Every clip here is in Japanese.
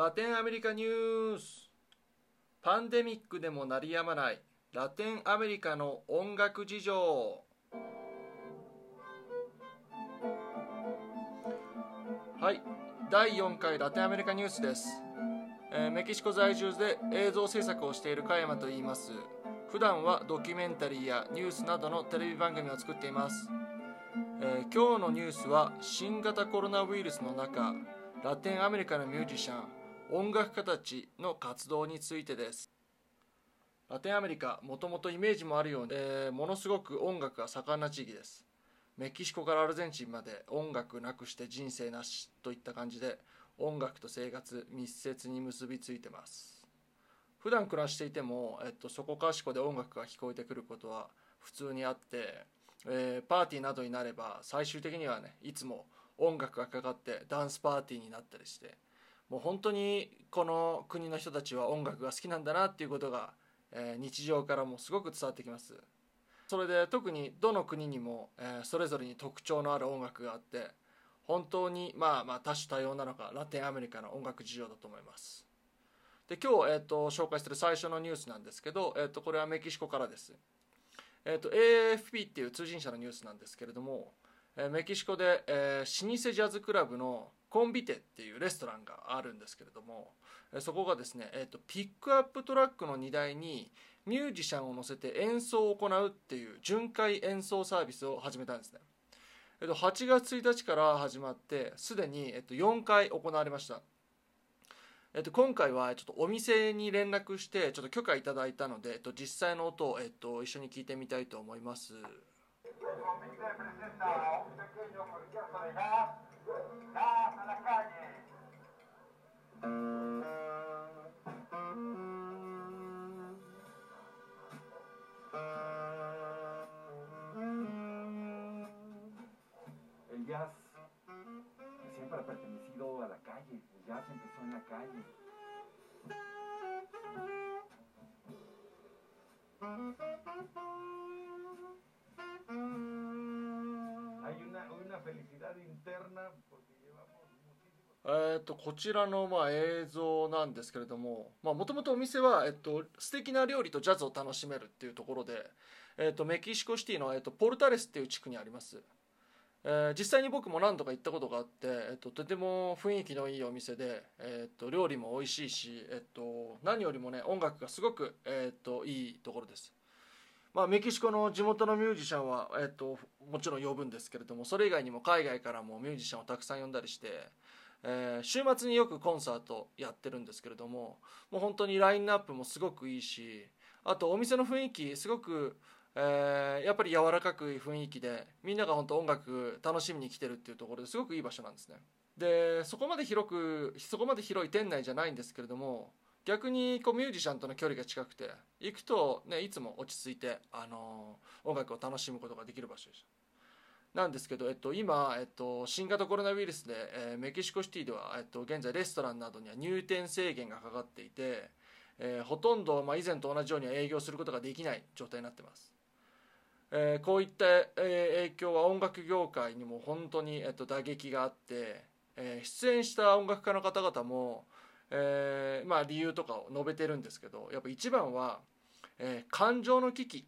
ラテンアメリカニュース。パンデミックでも鳴りやまない。ラテンアメリカの音楽事情。はい。第4回ラテンアメリカニュースです、えーメキシコ在住で映像制作をしている加山と言います。普段はドキュメンタリーやニュースなどのテレビ番組を作っています、えー今日のニュースは新型コロナウイルスの中ラテンアメリカのミュージシャン音楽家たちの活動についてです。ラテンアメリカもともとイメージもあるように、えーものすごく音楽が盛んな地域です。メキシコからアルゼンチンまで音楽なくして人生なしといった感じで音楽と生活密接に結びついてます。普段暮らしていても、えっと、そこかしこで音楽が聞こえてくることは普通にあって、えーパーティーなどになれば最終的にはねいつも音楽がかかってダンスパーティーになったりしてもう本当にこの国の人たちは音楽が好きなんだなっていうことが、えー日常からもすごく伝わってきます。それで特にどの国にも、えーそれぞれに特徴のある音楽があって本当にまあまあ多種多様なのがラテンアメリカの音楽事情だと思います。で今日、えー、と紹介する最初のニュースなんですけど、えー、とこれはメキシコからです、えー、と AFP っていう通信社のニュースなんですけれども、えーメキシコで、えー老舗ジャズクラブのコンビテっていうレストランがあるんですけれども、そこがですね、えー、とピックアップトラックの荷台にミュージシャンを乗せて演奏を行うっていう巡回演奏サービスを始めたんですね、えっと、8月1日から始まってすでに、えっと、4回行われました、えっと、今回はちょっとお店に連絡してちょっと許可いただいたので、えっと、実際の音を、えっと、一緒に聞いてみたいと思います。Calle. empezó en la calle. Hay una, una felicidad interna porque llevamos muchísimo えっとこちらのまあ映像なんですけれどももともとお店は、えっと、素敵な料理とジャズを楽しめるっていうところで、えっと、メキシコシティの、えっと、ポルタレスっていう地区にあります、えー実際に僕も何度か行ったことがあって、えっと、とても雰囲気のいいお店で、えっと、料理も美味しいし、えっと、何よりもね音楽がすごく、えっと、いいところです。まあ、メキシコの地元のミュージシャンは、えっと、もちろん呼ぶんですけれどもそれ以外にも海外からもミュージシャンをたくさん呼んだりして、えー週末によくコンサートやってるんですけれどももう本当にラインナップもすごくいいしあとお店の雰囲気すごく、えーやっぱり柔らかく雰囲気でみんなが本当音楽楽しみに来てるっていうところですごくいい場所なんですね。でそこまで広くそこまで広い店内じゃないんですけれども逆にこうミュージシャンとの距離が近くて行くと、ね、いつも落ち着いて、あのー音楽を楽しむことができる場所でした。なんですけど、えっと、今、えっと、新型コロナウイルスで、えーメキシコシティでは、えっと、現在レストランなどには入店制限がかかっていて、えーほとんど、まあ、以前と同じようには営業することができない状態になってます、えーこういった、えー影響は音楽業界にも本当に、えっと、打撃があって、えー出演した音楽家の方々も、えーまあ、理由とかを述べてるんですけどやっぱ一番は、えー感情の危機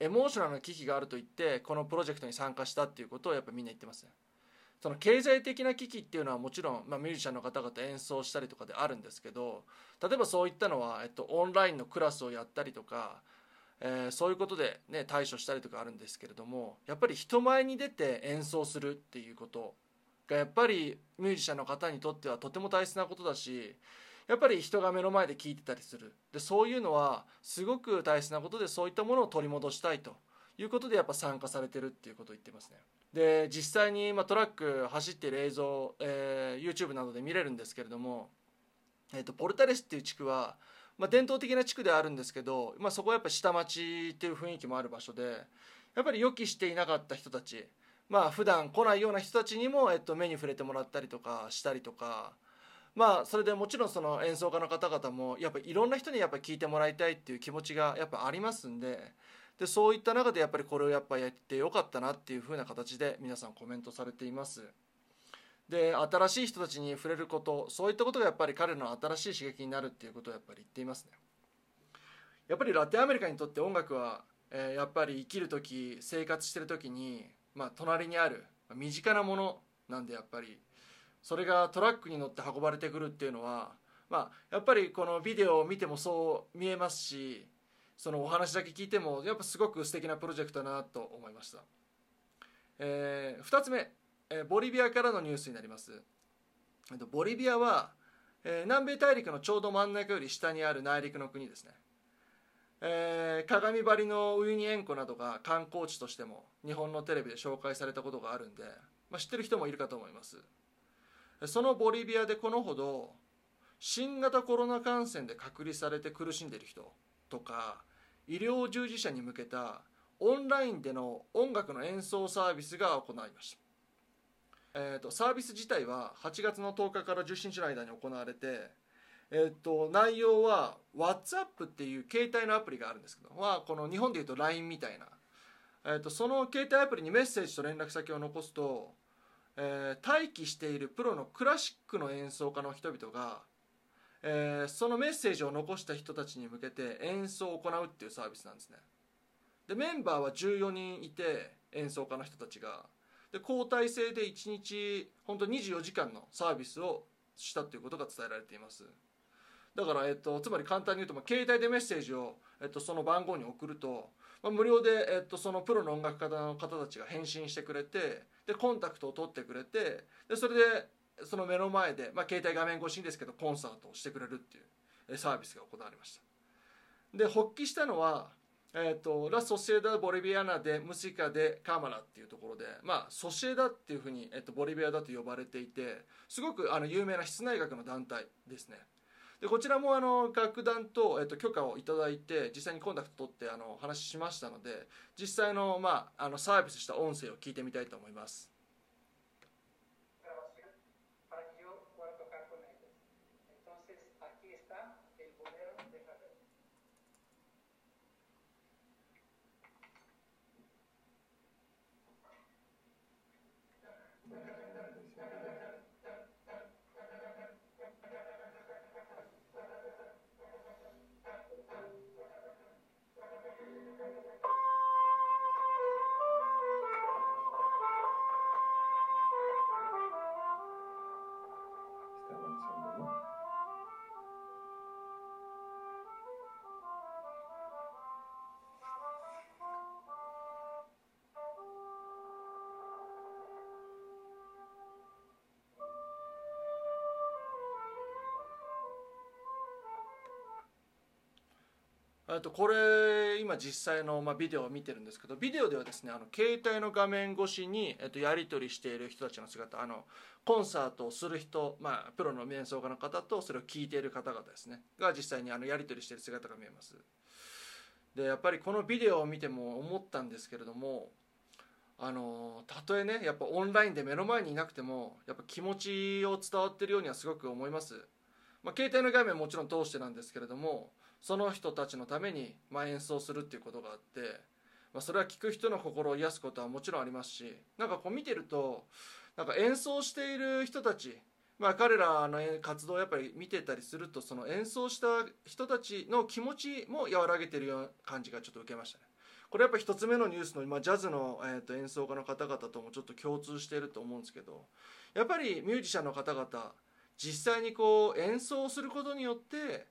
エモーショナルな危機があると言ってこのプロジェクトに参加したっていうことをやっぱみんな言ってます。ねその経済的な危機っていうのはもちろん、まあ、ミュージシャンの方々演奏したりとかであるんですけど例えばそういったのは、えっと、オンラインのクラスをやったりとか、えーそういうことで、ね、対処したりとかあるんですけれどもやっぱり人前に出て演奏するっていうことがやっぱりミュージシャンの方にとってはとても大切なことだしやっぱり人が目の前で聴いてたりする。でそういうのはすごく大切なことでそういったものを取り戻したいということでやっぱ参加されてるっていうことを言ってますね。で実際に、ま、トラック走ってる映像、えー YouTube などで見れるんですけれども、えー、とポルタレスっていう地区は、まあ、伝統的な地区ではあるんですけど、まあ、そこはやっぱ下町っていう雰囲気もある場所でやっぱり予期していなかった人たちまあ普段来ないような人たちにも、えっと、目に触れてもらったりとかしたりとかまあそれでもちろんその演奏家の方々もやっぱいろんな人にやっぱ聞いてもらいたいっていう気持ちがやっぱありますんででそういった中でやっぱりこれをやっぱやってよかったなっていう風な形で皆さんコメントされています。で新しい人たちに触れることそういったことがやっぱり彼の新しい刺激になるっていうことをやっぱり言っていますね。やっぱりラテンアメリカにとって音楽は、えーやっぱり生きる時生活してる時に、まあ、隣にある身近なものなんでやっぱりそれがトラックに乗って運ばれてくるっていうのは、まあ、やっぱりこのビデオを見てもそう見えますしそのお話だけ聞いてもやっぱすごく素敵なプロジェクトだなと思いました、え2つ目、えボリビアからのニュースになります。えっとボリビアは、え南米大陸のちょうど真ん中より下にある内陸の国ですね、えー鏡張りのウユニ塩湖などが観光地としても日本のテレビで紹介されたことがあるんで、まあ、知ってる人もいるかと思います。そのボリビアでこのほど新型コロナ感染で隔離されて苦しんでいる人とか医療従事者に向けたオンラインでの音楽の演奏サービスが行われました、えー、とサービス自体は8月の10日から17日の間に行われて、えー、と内容は WhatsApp っていう携帯のアプリがあるんですけどはこの日本でいうと LINE みたいな、えー、とその携帯アプリにメッセージと連絡先を残すと、えー待機しているプロのクラシックの演奏家の人々がえーそのメッセージを残した人たちに向けて演奏を行うっていうサービスなんですね。でメンバーは14人いて演奏家の人たちが。で交代制で1日本当24時間のサービスをしたということが伝えられています。だから、えっと、つまり簡単に言うと、まあ、携帯でメッセージを、えっと、その番号に送ると、まあ、無料で、えっと、そのプロの音楽家の方たちが返信してくれてでコンタクトを取ってくれてでそれでその目の前で、まあ、携帯画面越しにですけどコンサートをしてくれるっていうサービスが行われました。で発起したのは、えー、とラ・ソシエダ・ボリビアナでムシカ・で・カーマラっていうところで、まあ、ソシエダっていうふうに、えー、とボリビアだと呼ばれていてすごくあの有名な室内楽の団体ですねでこちらもあの楽団と,、えー、と許可をいただいて実際にコンタクト取ってあの話しましたので実際の,、まあ、あのサービスした音声を聞いてみたいと思います。とこれ今実際の、ま、ビデオを見てるんですけどビデオではですねあの携帯の画面越しに、えっと、やり取りしている人たちの姿あのコンサートをする人、まあ、プロの演奏家の方とそれを聞いている方々ですねが実際にあのやり取りしている姿が見えます。でやっぱりこのビデオを見ても思ったんですけれどもあのたとえねやっぱオンラインで目の前にいなくてもやっぱ気持ちを伝わってるようにはすごく思います、まあ、携帯の画面もちろん通してなんですけれどもその人たちのために、まあ、演奏するっていうことがあって、まあ、それは聴く人の心を癒すことはもちろんありますしなんかこう見てるとなんか演奏している人たち、まあ、彼らの活動をやっぱり見てたりするとその演奏した人たちの気持ちも和らげてるような感じがちょっと受けましたね。これやっぱ一つ目のニュースの、まあ、ジャズの、えー、と演奏家の方々ともちょっと共通していると思うんですけどやっぱりミュージシャンの方々実際にこう演奏することによって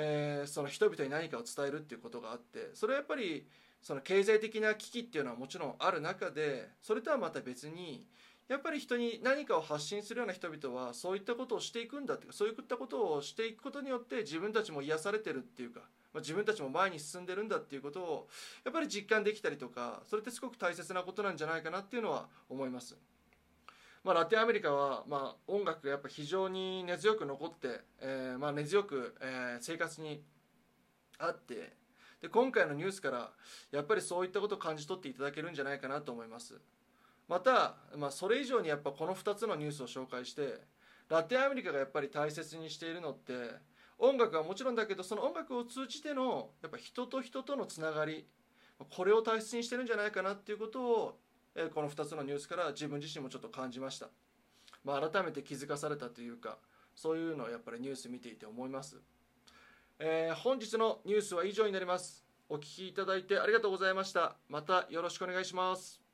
えーその人々に何かを伝えるっていうことがあってそれはやっぱりその経済的な危機っていうのはもちろんある中でそれとはまた別にやっぱり人に何かを発信するような人々はそういったことをしていくんだっていうかそういったことをしていくことによって自分たちも癒されてるっていうか、まあ、自分たちも前に進んでるんだっていうことをやっぱり実感できたりとかそれってすごく大切なことなんじゃないかなっていうのは思います。まあ、ラテンアメリカは、まあ、音楽がやっぱ非常に根強く残って、えーまあ、根強く、えー生活にあってで今回のニュースからやっぱりそういったことを感じ取っていただけるんじゃないかなと思います。また、まあ、それ以上にやっぱこの2つのニュースを紹介してラテンアメリカがやっぱり大切にしているのって音楽はもちろんだけどその音楽を通じてのやっぱ人と人とのつながりこれを大切にしてるんじゃないかなっていうことをえこの2つのニュースから自分自身もちょっと感じました。まあ、改めて気づかされたというかそういうのをやっぱりニュース見ていて思います、えー本日のニュースは以上になります。お聴きいただいてありがとうございました。またよろしくお願いします。